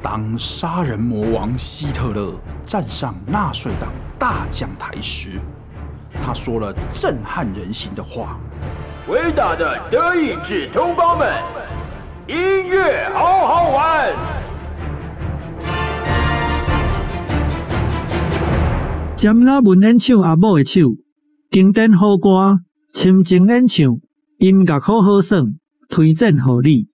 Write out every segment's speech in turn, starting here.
当杀人魔王希特勒站上纳粹党大讲台时，他说了震撼人心的话：“伟大的德意志同胞们，音乐好好玩。”尖仔文演唱阿母的手，经典好歌，深情演唱，音乐好好耍，推荐给你。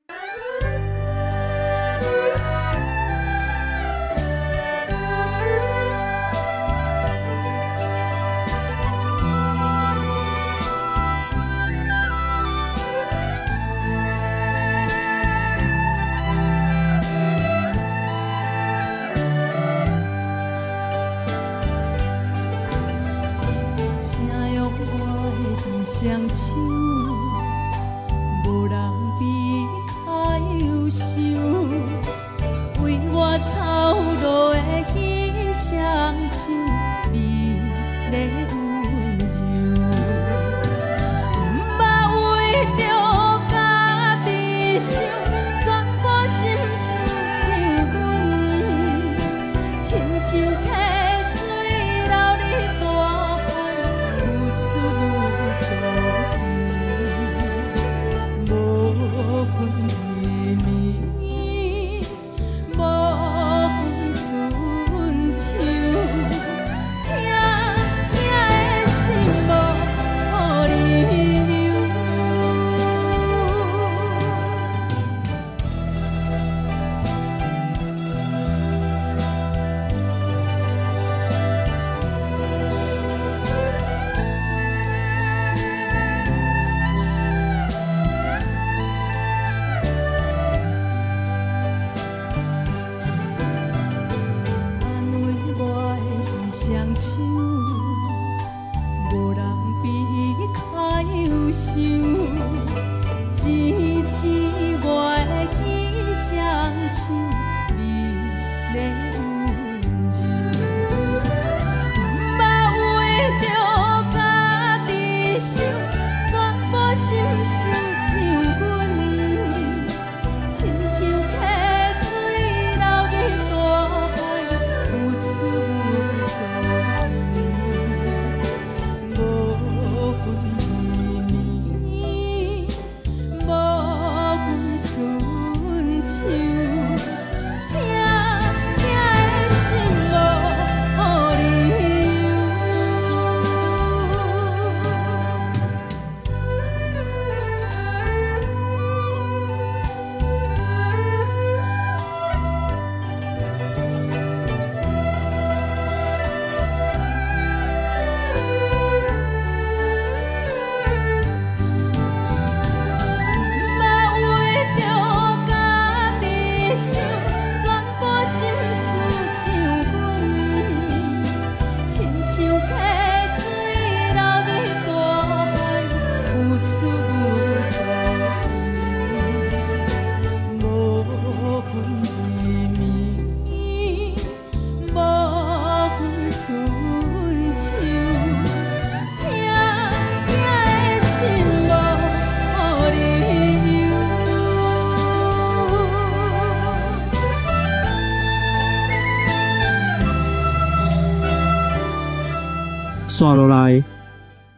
刷落来，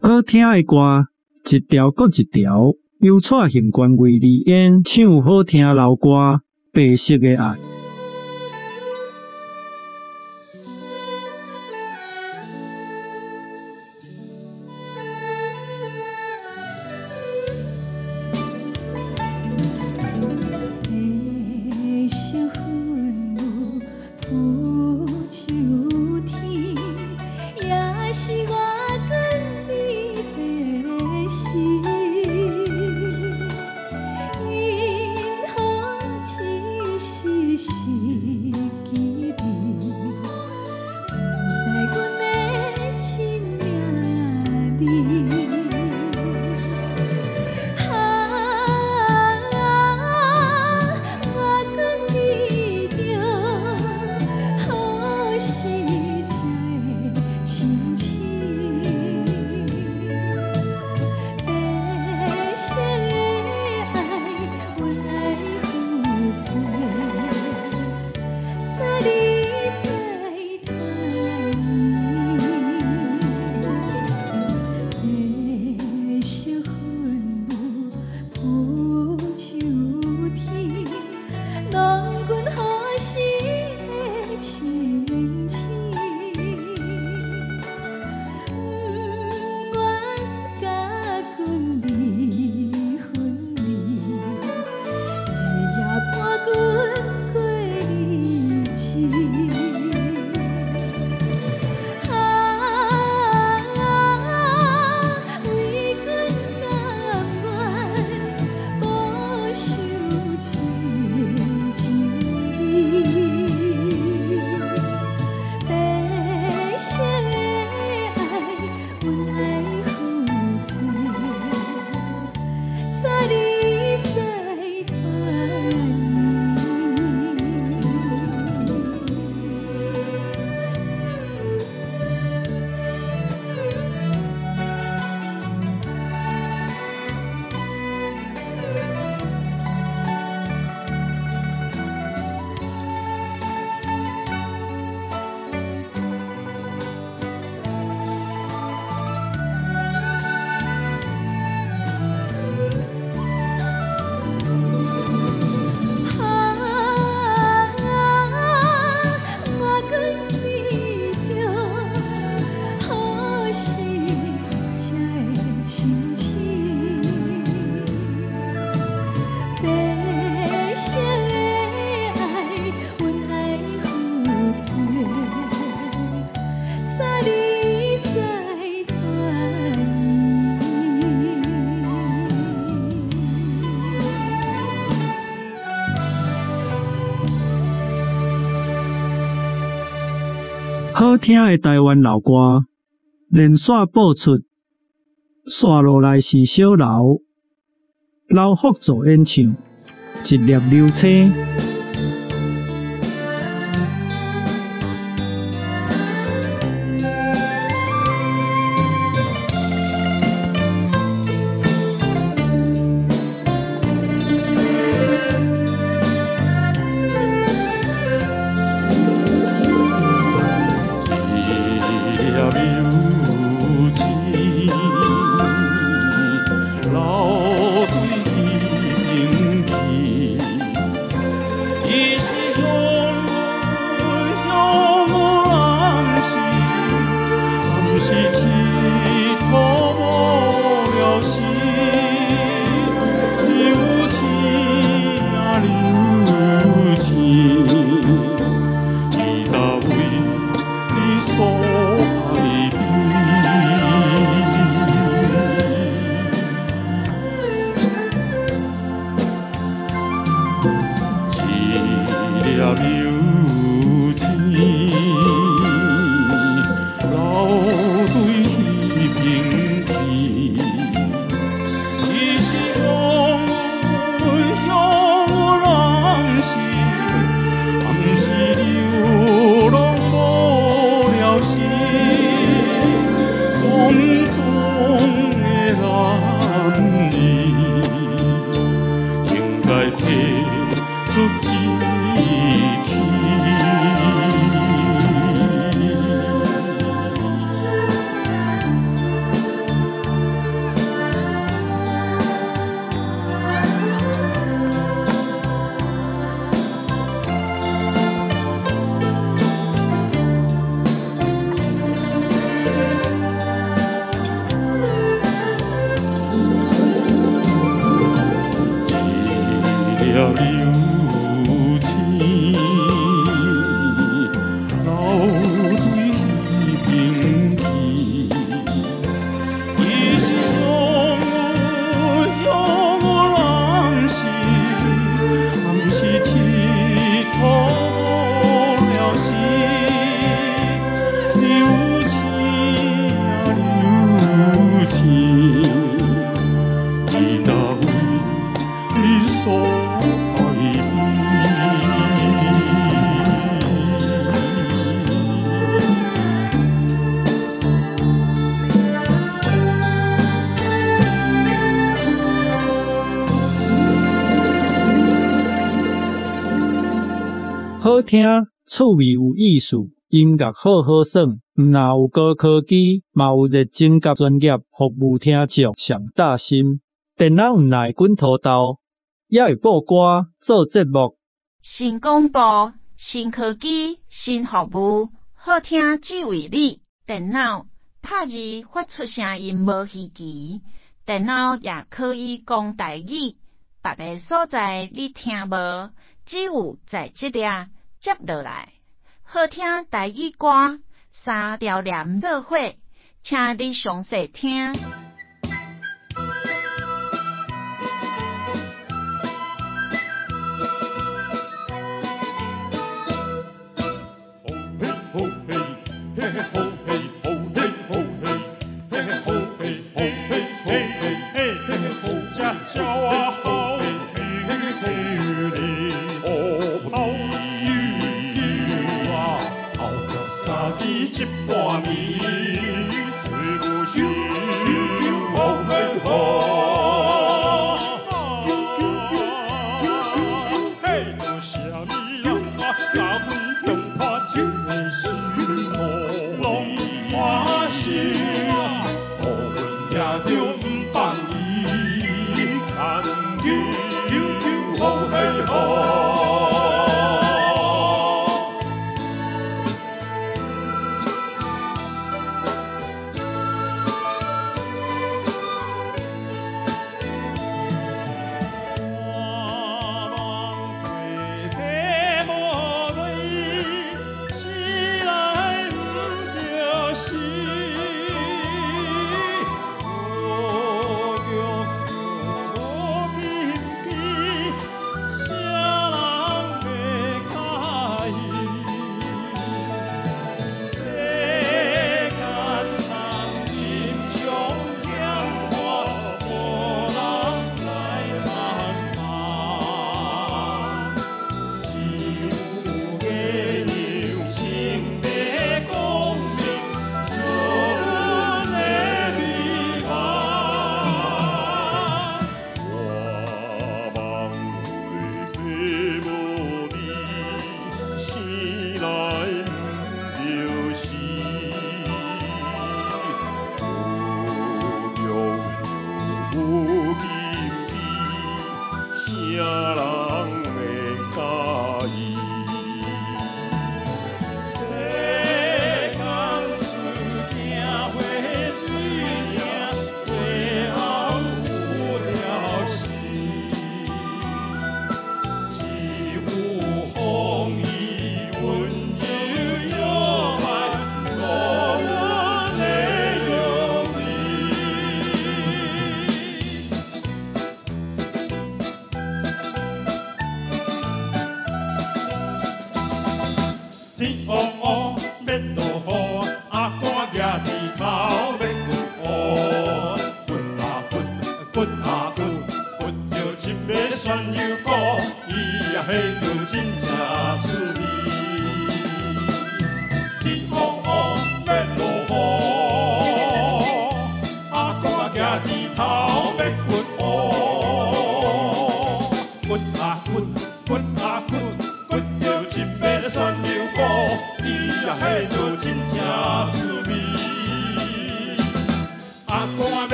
好听的歌一条过一条，由蔡幸权为你演唱好听老歌《白色的爱》。好听的台湾老歌，连续播出，刷落来是小刘，老福做演唱，一粒流星。听，趣味有意思，音乐好好耍，毋若有高科技，嘛有热情甲专业服务听众上大心。电脑毋来滚土豆，也会播歌做节目。新广播、新科技、新服务，好听只为你。电脑拍字发出声音无稀奇，电脑也可以讲台语，别个所在你听无，只有在这里。接落来，好听台语歌，三条连做伙，请你详细听。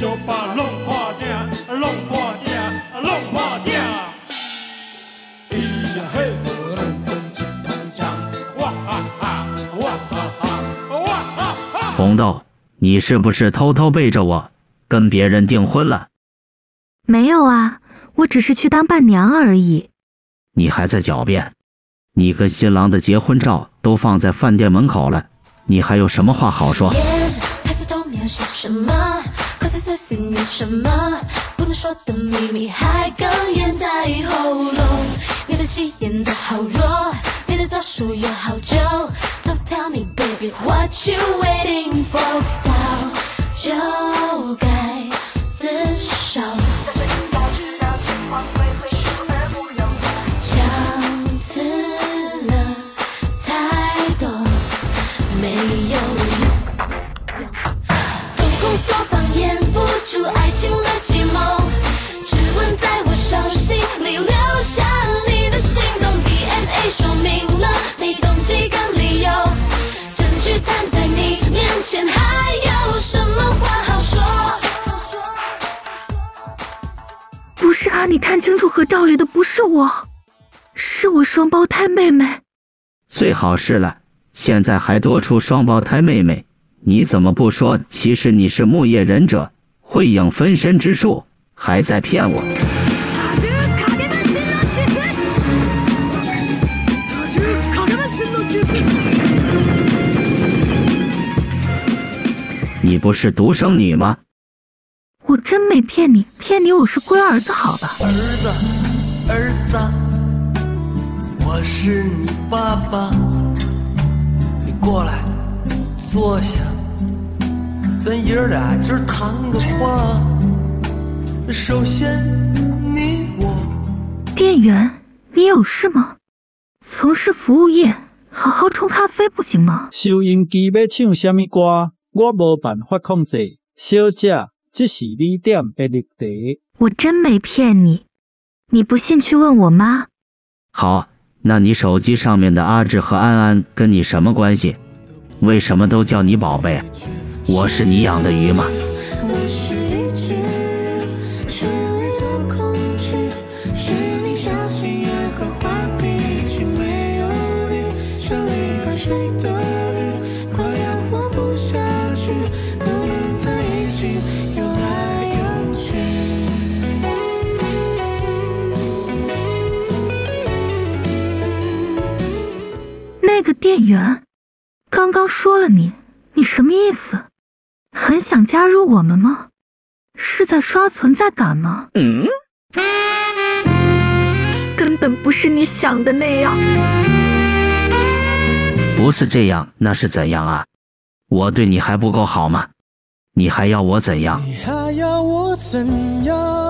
相拍弄破鼎，弄破鼎，弄破鼎。咿呀嘿，我哇哈哈，哇哈哈，哇哈哈。红豆，你是不是偷偷背着我跟别人订婚了？没有啊，我只是去当伴娘而已。你还在狡辩？你跟新郎的结婚照都放在饭店门口了，你还有什么话好说？口水碎碎念什么？不能说的秘密还哽咽在喉咙。你的戏演得好弱，你的招数有好久。So tell me baby what you waiting for？早就该自首。瞳孔所放掩不住爱情的寂寞，指纹在我手心里留下你的心动。DNA 说明了你动机跟理由，证据摊在你面前，还有什么话好说？不是啊，你看清楚，合照里的不是我，是我双胞胎妹妹。最好是了，现在还多出双胞胎妹妹，你怎么不说？其实你是木叶忍者，会影分身之术，还在骗我。你不是独生女吗？我真没骗你，骗你我是龟儿子，好吧？儿子，儿子，我是你爸爸，你过来坐下，咱爷俩今儿谈个话。首先，你我。店员，你有事吗？从事服务业，好好冲咖啡不行吗？收音机要唱什么歌？我无办法控制。小姐，这是你点的绿茶。我真没骗你，你不信去问我妈。好，那你手机上面的阿志和安安跟你什么关系？为什么都叫你宝贝？我是你养的鱼吗？那个店员刚刚说了你，你什么意思？很想加入我们吗？是在刷存在感吗？嗯，根本不是你想的那样。不是这样，那是怎样啊？我对你还不够好吗？你还要我怎样？你还要我怎样？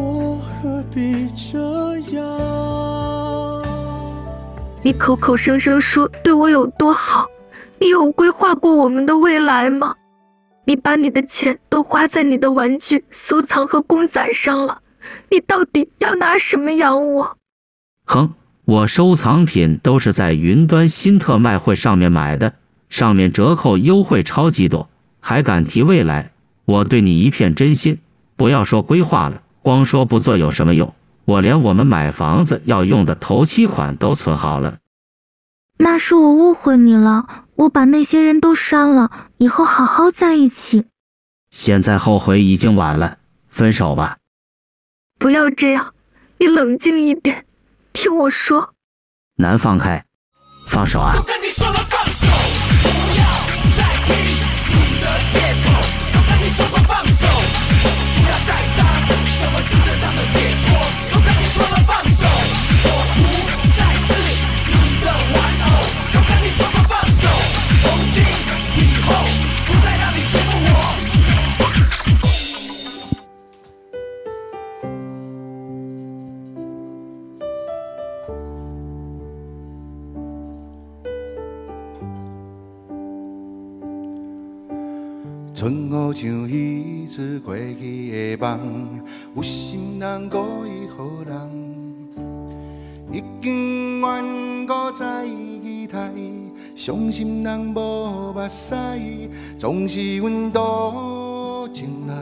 我何必这样？你口口声声说对我有多好，你有规划过我们的未来吗？你把你的钱都花在你的玩具收藏和公仔上了，你到底要拿什么养我？哼，我收藏品都是在云端新特卖会上面买的，上面折扣优惠超级多，还敢提未来？我对你一片真心，不要说规划了，光说不做有什么用？我连我们买房子要用的头期款都存好了。那是我误会你了，我把那些人都删了，以后好好在一起。现在后悔已经晚了，分手吧。不要这样，你冷静一点，听我说。难放开，放手啊！春雨像彼次过去的梦，有心人故意好人，已经怨过再期待，伤心人无目屎，总是阮多情人，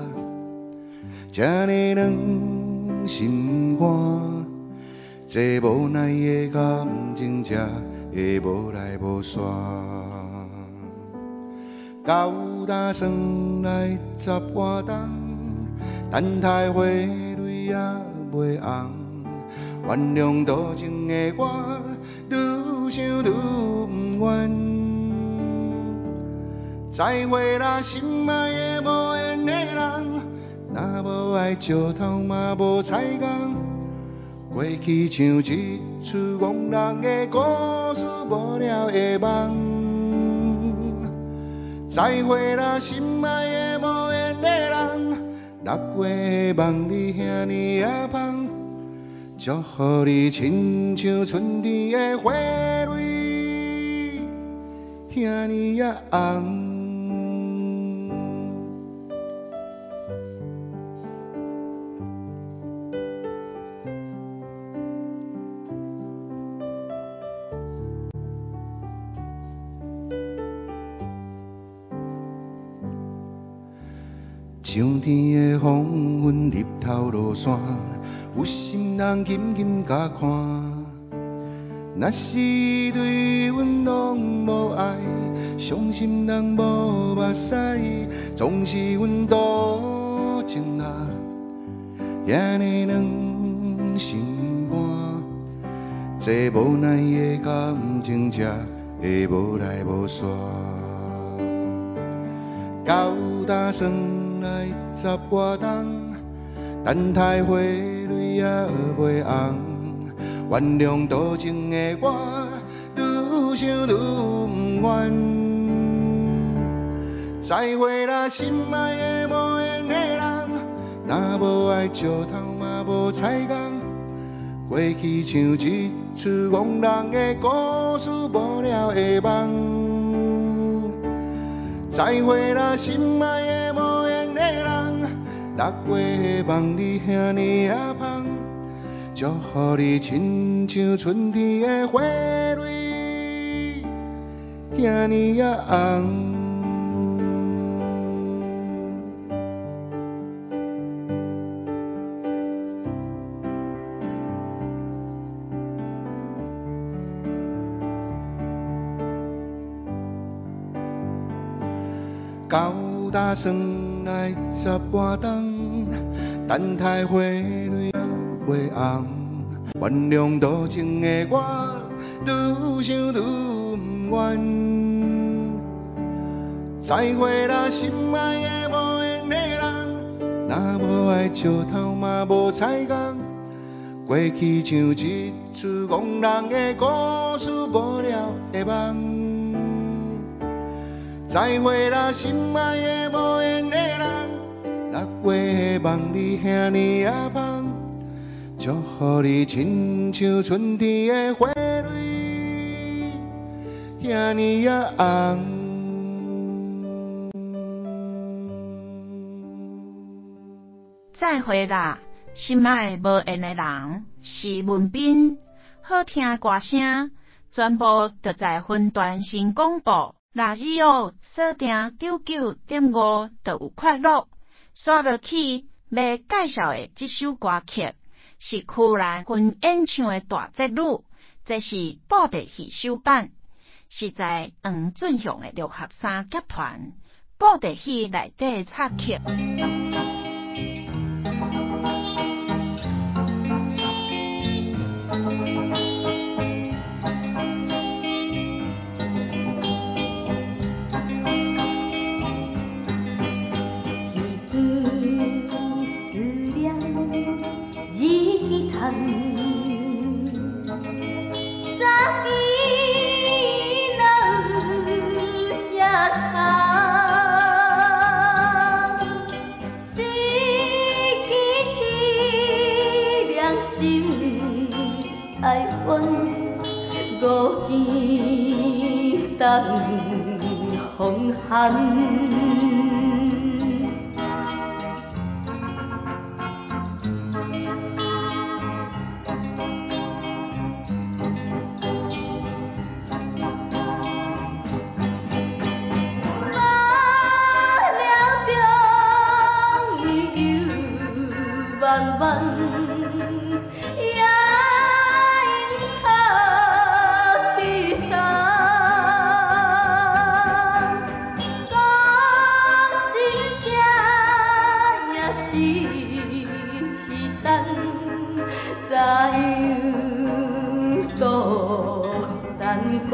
这呢软心肝，这无奈的感情，这会无来无去。到打算来十外冬，等待花蕊也袂红。原谅多情的我，愈想愈不愿。再会啦，心爱的无缘的人，若无爱石头嘛无彩工。过去像一出戆人的故事，无聊的梦。再会啦，心爱的无缘的人，六月的梦你遐尼啊香，祝福你亲像春天的花蕊，遐尼啊红。上天的风云，日头落山，有心人紧紧甲看。若是对阮拢无爱，伤心人无目屎，总是阮多情人，遐呢软心肝，这无奈的感情，才会无来无去。到今算。来十外冬，等待花蕊也袂红。原谅多情的我，愈想愈不愿。再会啦，心爱的无缘的人，若无爱石头嘛无彩工。过去像一出戆人的故事，无聊的梦。再会啦，心爱的。六月的梦里遐尼啊香，祝福你亲像春天的花蕊，遐尼啊红。到大算来十外冬，等待花蕊也袂红。原谅多情的我，愈想愈不愿。再会啦，心爱的无缘的人，若无爱石头嘛无彩工。过去像一出戆人的故事，无聊的梦。再会啦，心爱的无，六月的梦里遐尼啊香，祝福你亲像春天的花蕊，遐尼啊红。再会啦，心爱无缘的人是文彬，好听歌声，全部都在分段新广播。那以后锁定九九点五，就有快乐。刷落去要介绍的这首歌曲，是曲兰昆演唱的大节女，这是布袋戏首版，是在黄俊雄的六合三集团布袋戏内底插曲。人风寒。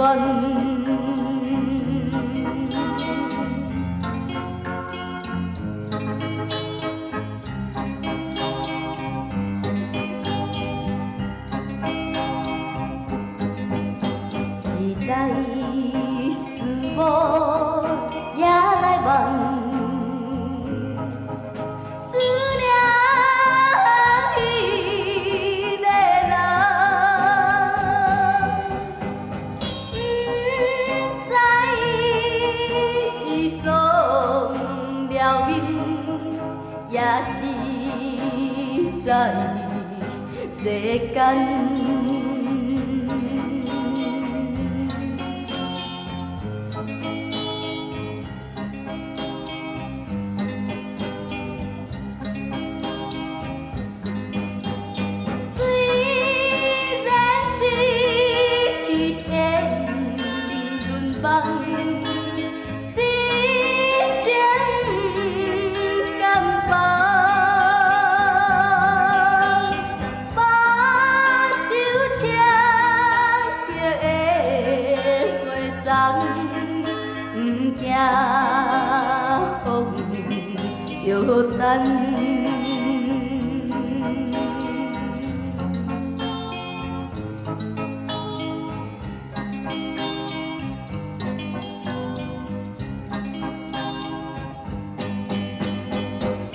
bug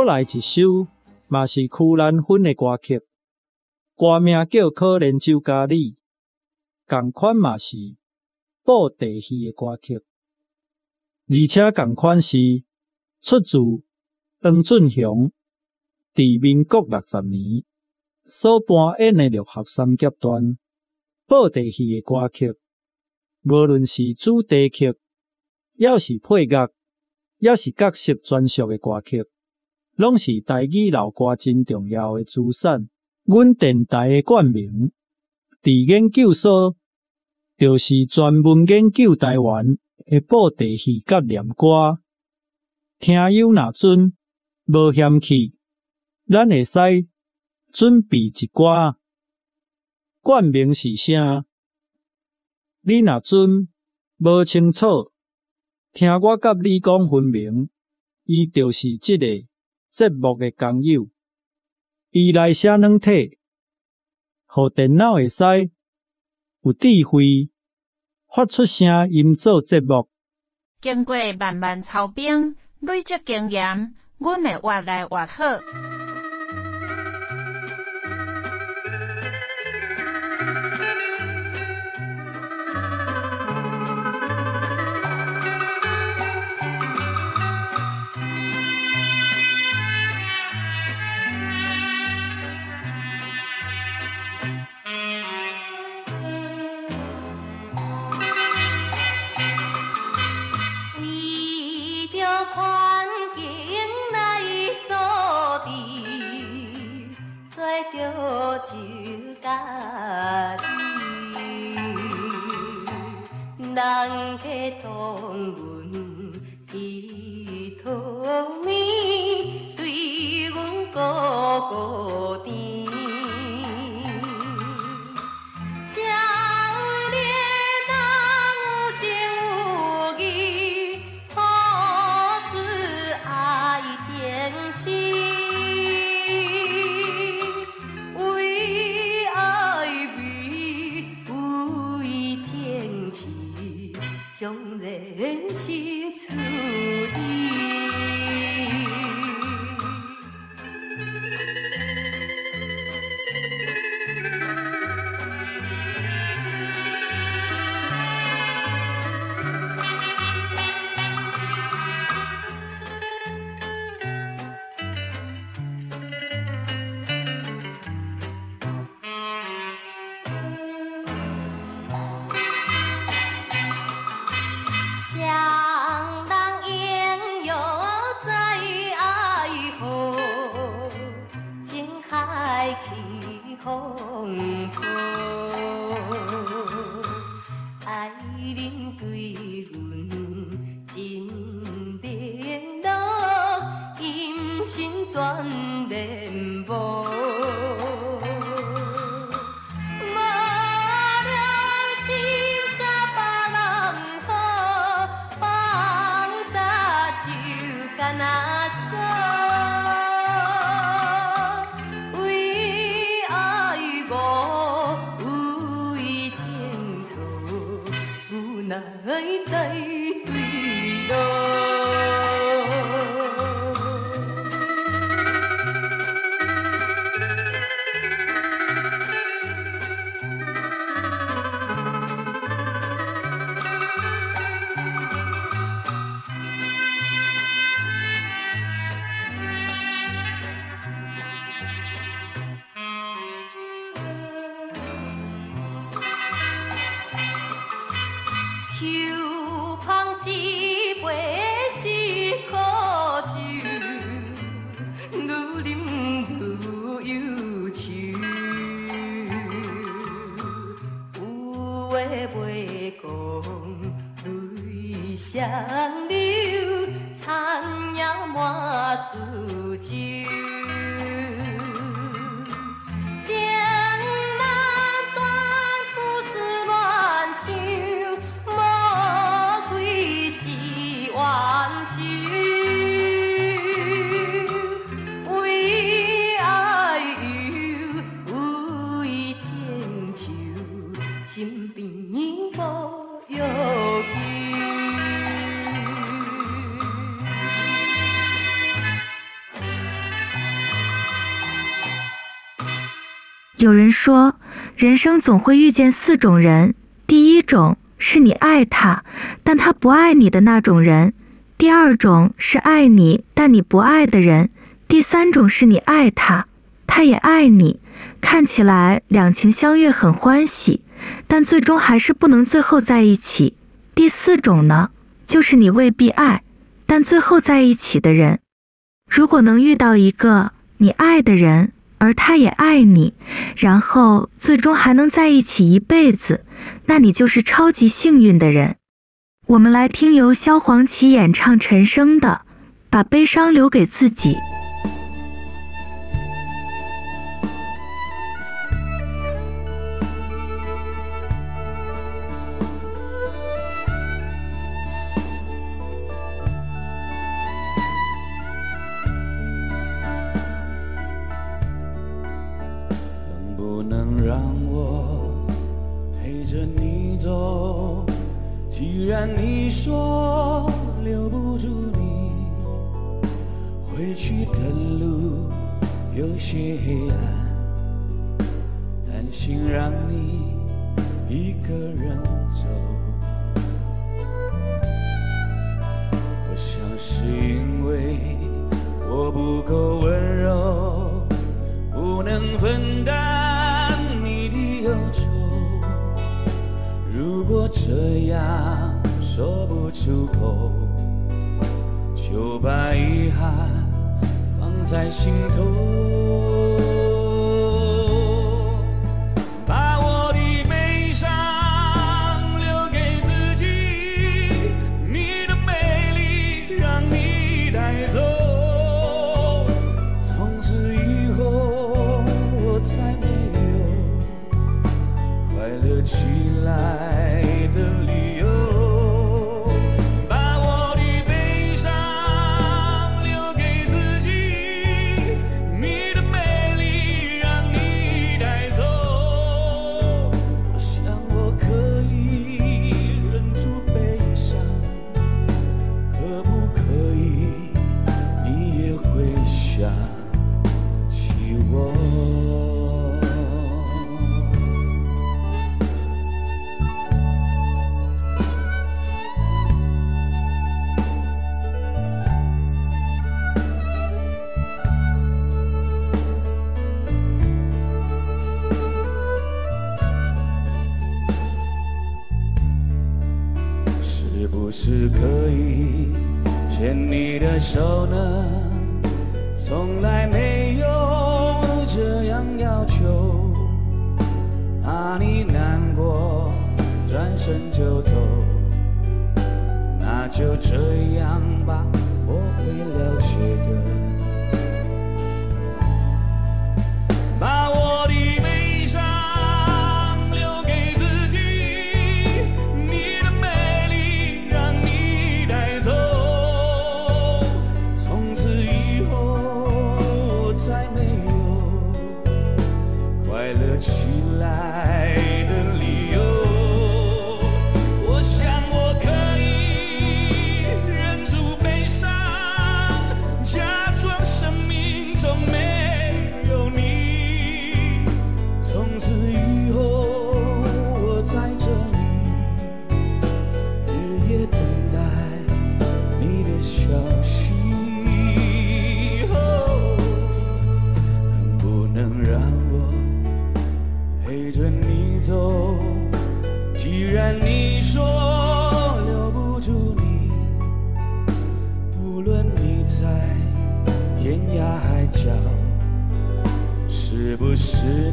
过来一首，嘛是曲兰芬的歌曲，歌名叫《可怜酒家里》，同款嘛是布袋戏的歌曲。而且同款是出自黄俊雄伫民国六十年所扮演的六合三级段布袋戏的歌曲，无论是主题曲，抑是配乐，抑是角色专属的歌曲，拢是台语老歌真重要的资产。阮电台的冠名，伫研究所，就是专门研究台湾的布袋戏甲念歌。听友若准无嫌弃，咱会使准备一歌。冠名是啥？你若准无清楚，听我甲你讲分明，伊就是这个节目的工友。依赖写软体，互电脑会使有智慧发出声音做节目。经过漫漫操兵累积经验，阮会越来越好。有人说，人生总会遇见四种人：第一种是你爱他，但他不爱你的那种人；第二种是爱你但你不爱的人，第三种是你爱他，他也爱你，看起来两情相悦很欢喜，但最终还是不能最后在一起。第四种呢，就是你未必爱，但最后在一起的人。如果能遇到一个你爱的人，而他也爱你，然后最终还能在一起一辈子，那你就是超级幸运的人。我们来听由萧煌奇演唱陈升的《把悲伤留给自己》。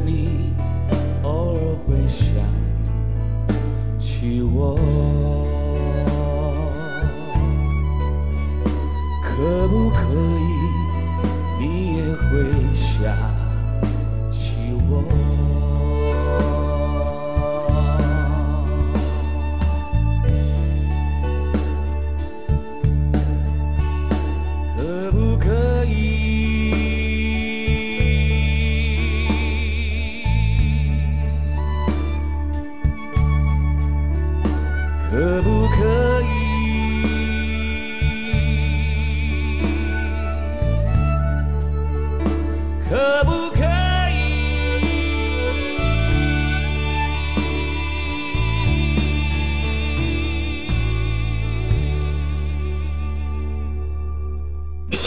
你偶尔会想起我？可不可以你也会想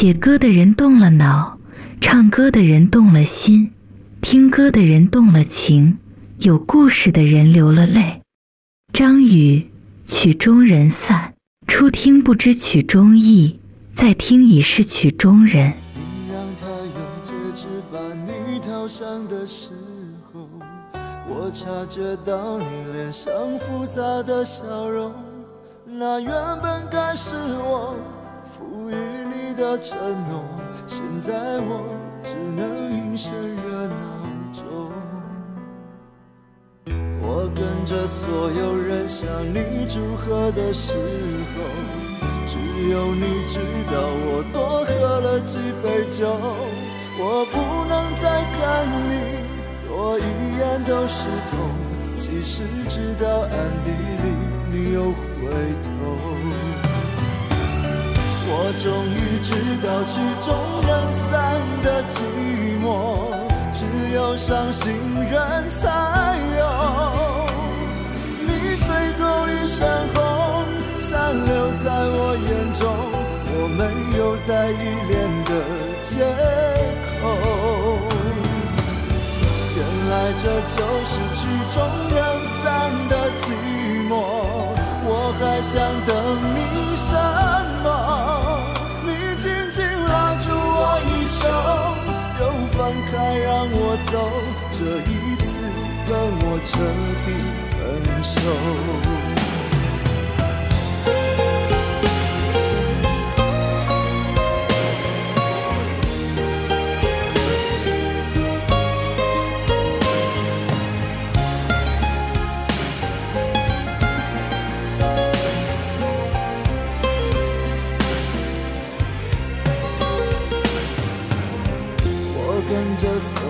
写歌的人动了脑，唱歌的人动了心，听歌的人动了情，有故事的人流了泪。张宇，曲终人散，初听不知曲中意，再听已是曲中人。你让他用戒指把你套上的时候，我察觉到你脸上复杂的笑容，那原本该是我。赋予你的承诺，现在我只能隐身热闹中。我跟着所有人向你祝贺的时候，只有你知道我多喝了几杯酒。我不能再看你多一眼都是痛，即使知道暗地里你又回头。我终于知道曲终人散的寂寞，只有伤心人才有。你最后一身红，残留在我眼中，我没有再依恋的借口。原来这就是曲终人散的寂寞，我还想等你什么？手又放开让我走，这一次跟我彻底分手。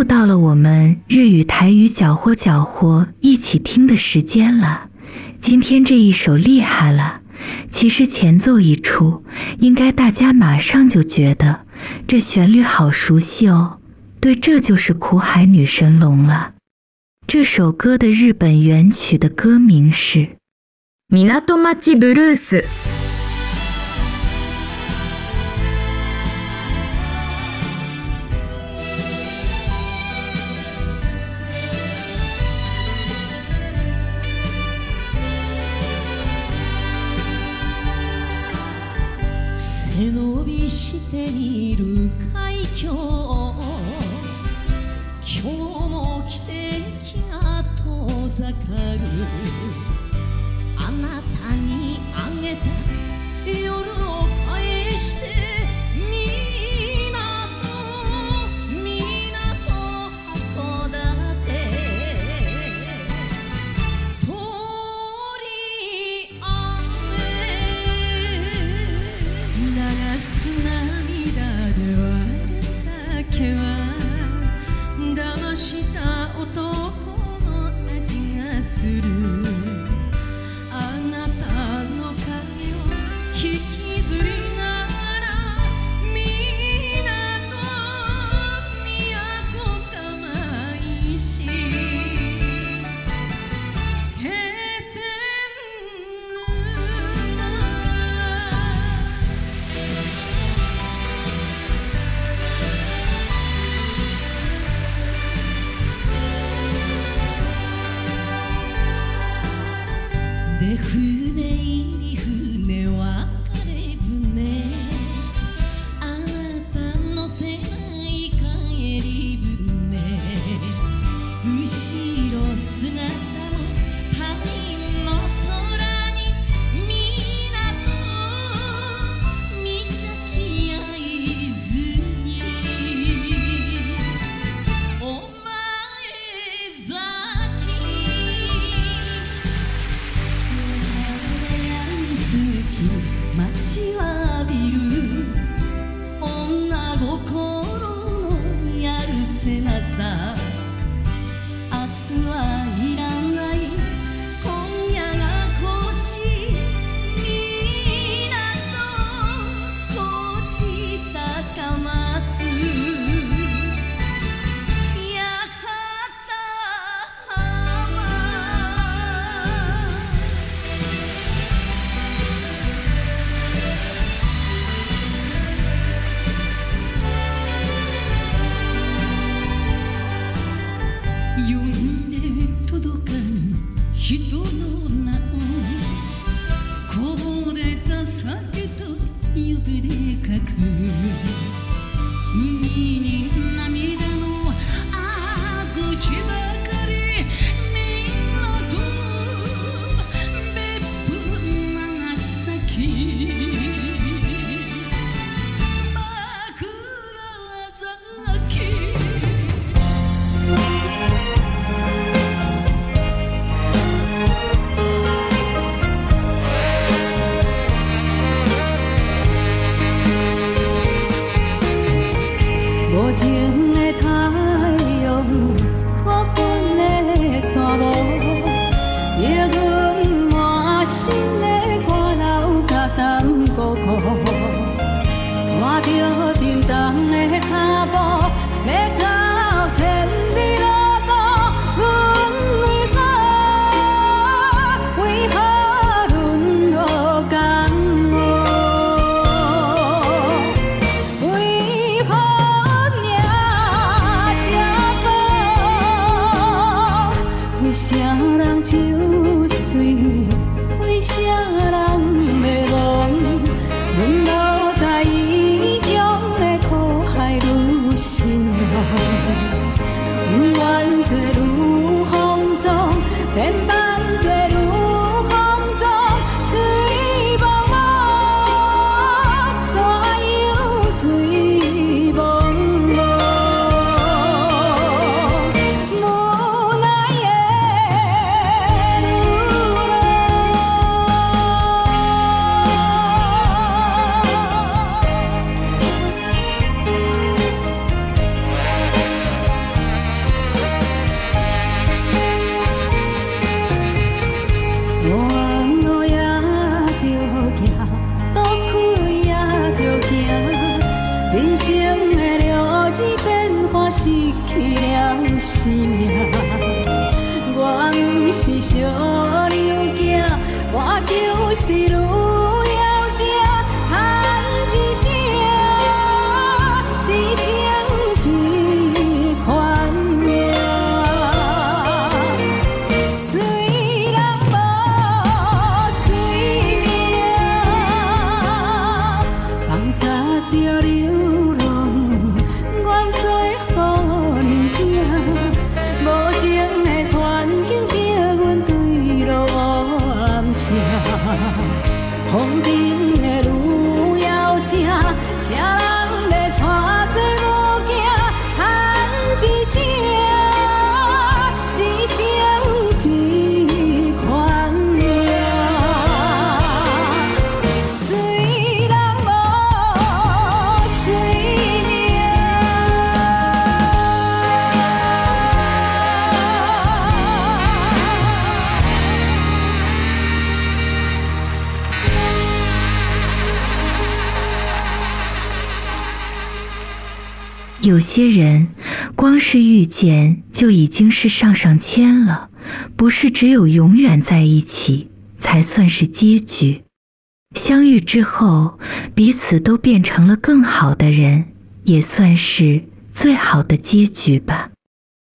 又到了我们日语台语搅和搅和一起听的时间了。今天这一首厉害了，其实前奏一出，应该大家马上就觉得这旋律好熟悉哦。对，这就是苦海女神龙了。这首歌的日本原曲的歌名是《港町ブルース》。 今日も来て、気が遠ざかる。あなたにあげた夜无情的太阳，可分的山无。已经是上上签了，不是只有永远在一起才算是结局。相遇之后，彼此都变成了更好的人，也算是最好的结局吧。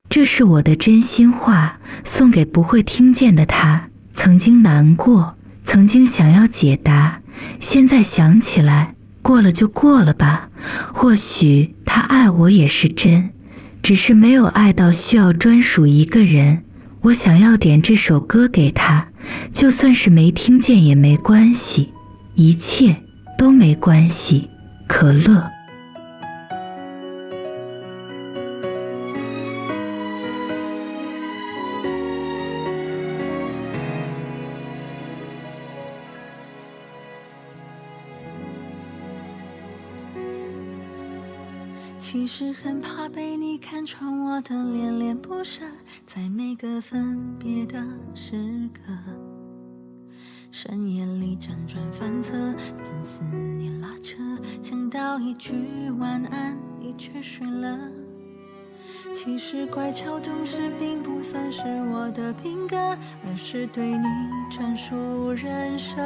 这是我的真心话，送给不会听见的他。曾经难过，曾经想要解答，现在想起来，过了就过了吧。或许他爱我也是真，只是没有爱到需要专属一个人。我想要点这首歌给他，就算是没听见也没关系，一切都没关系。可乐。其实很怕被你看穿我的恋恋不舍，在每个分别的时刻，深夜里辗转反侧，任思念拉扯，想到一句晚安，你却睡了。其实乖巧懂事并不算是我的品格，而是对你专属人设。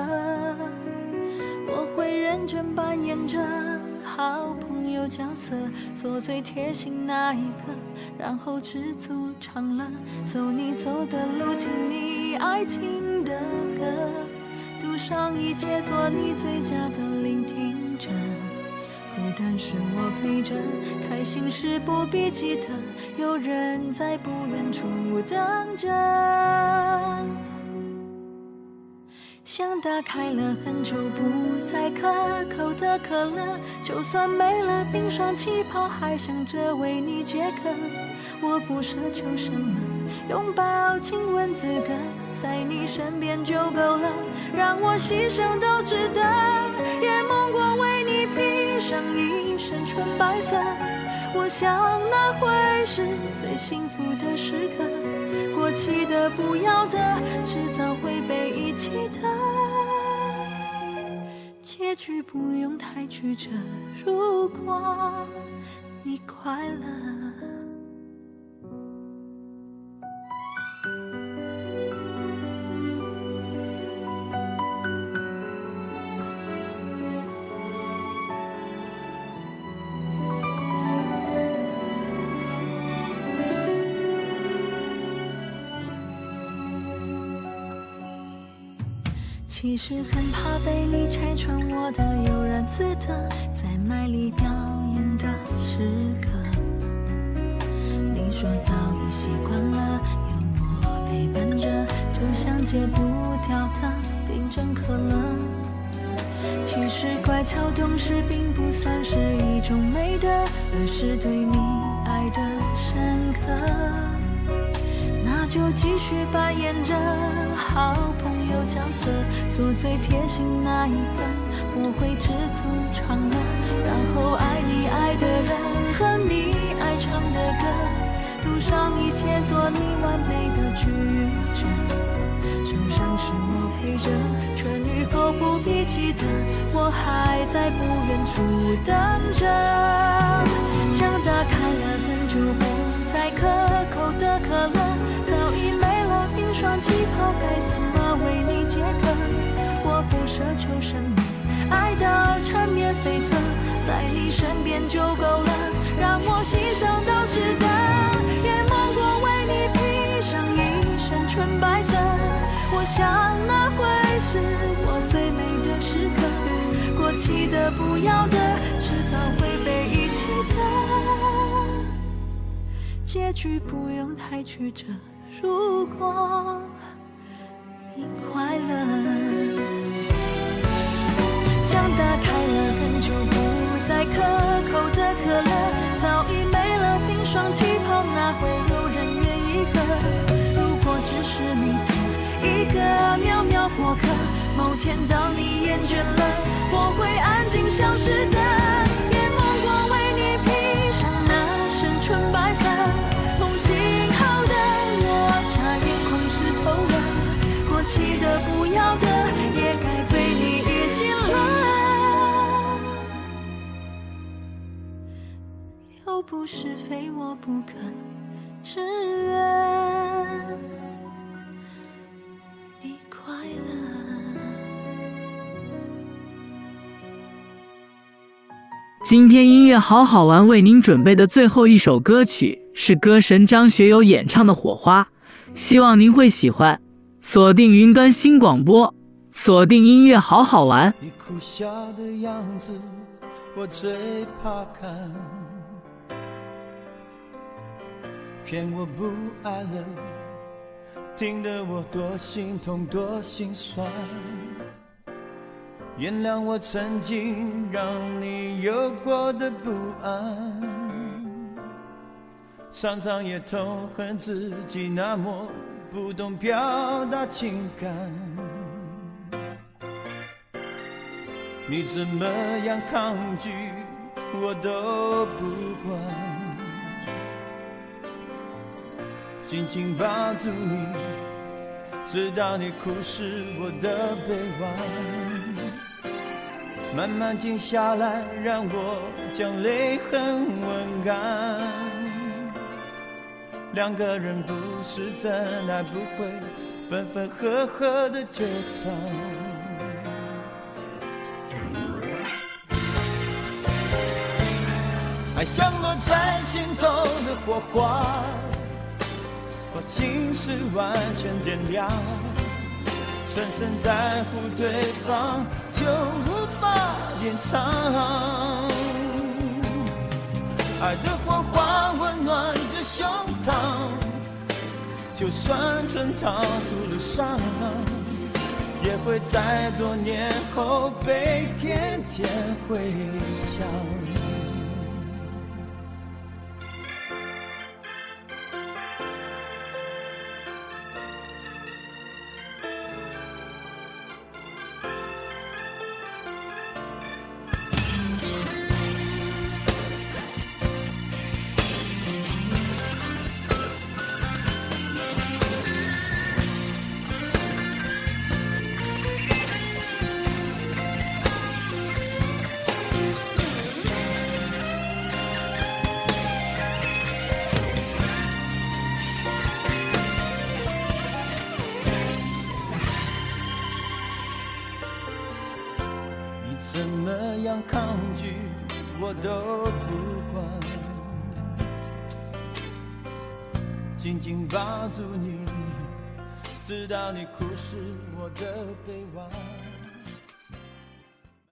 我会认真扮演着好朋友角色，做最贴心那一个，然后知足常乐，走你走的路，听你爱听的歌，赌上一切，做你最佳的聆听者。孤单时我陪着，开心时不必记得，有人在不远处等着。像打开了很久不再可口的可乐，就算没了冰霜气泡，还想着为你解渴。我不奢求什么，拥抱、亲吻资格，在你身边就够了，让我牺牲都值得。也梦过为你披上一身纯白色，我想那会是最幸福的时刻。过期的、不要的，迟早会被遗弃的。结局不用太曲折，如果你快乐。其实很怕被你拆穿我的悠然自得，在卖力表演的时刻。你说早已习惯了有我陪伴着，就像戒不掉的冰镇可乐。其实乖巧懂事并不算是一种美德，而是对你爱的深刻。那就继续扮演着好。有角色，做最贴心那一个，我会知足常乐，然后爱你爱的人和你爱唱的歌，赌上一切做你完美的矩阵。受伤时我陪着，痊愈后不必记得，我还在不远处等着。像打开了很久不再可口的可乐，早已没了冰霜气泡，该怎？为你解渴，我不奢求什么，爱到缠绵悱恻，在你身边就够了，让我心伤都值得。也梦过为你披上一身纯白色，我想那会是我最美的时刻。过期的、不要的，迟早会被遗弃的，结局不用太曲折。如果。你快乐。箱打开了，很久不再可口的可乐，早已没了冰霜气泡，哪会有人愿意喝？如果只是你的一个渺渺过客，某天当你厌倦了，我会安静消失的。不是非我不可，只愿你快乐。今天音乐好好玩，为您准备的最后一首歌曲是歌神张学友演唱的《火花》，希望您会喜欢。锁定云端新广播，锁定音乐好好玩。你哭笑的样子，我最怕看。骗我不爱了，听得我多心痛多心酸。原谅我曾经让你有过的不安，常常也痛恨自己那么不懂表达情感。你怎么样抗拒我都不管，紧紧抱住你，直到你哭湿我的臂弯。慢慢静下来，让我将泪痕吻干。两个人不是真爱，不会分分合合的纠缠。爱像落在心头的火花，把心事完全点亮。深深在乎对方，就无法隐藏。爱的火花温暖着胸膛，就算曾逃出了伤，也会在多年后被天天回想。